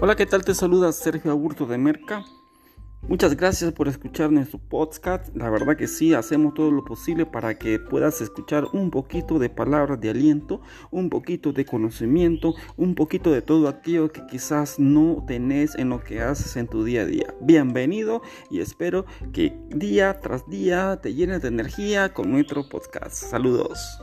Hola, ¿qué tal? Te saluda Sergio Aburto de Merca. Muchas gracias por escuchar nuestro podcast. La verdad que sí, hacemos todo lo posible para que puedas escuchar un poquito de palabras de aliento, un poquito de conocimiento, un poquito de todo aquello que quizás no tenés en lo que haces en tu día a día. Bienvenido y espero que día tras día te llenes de energía con nuestro podcast. Saludos.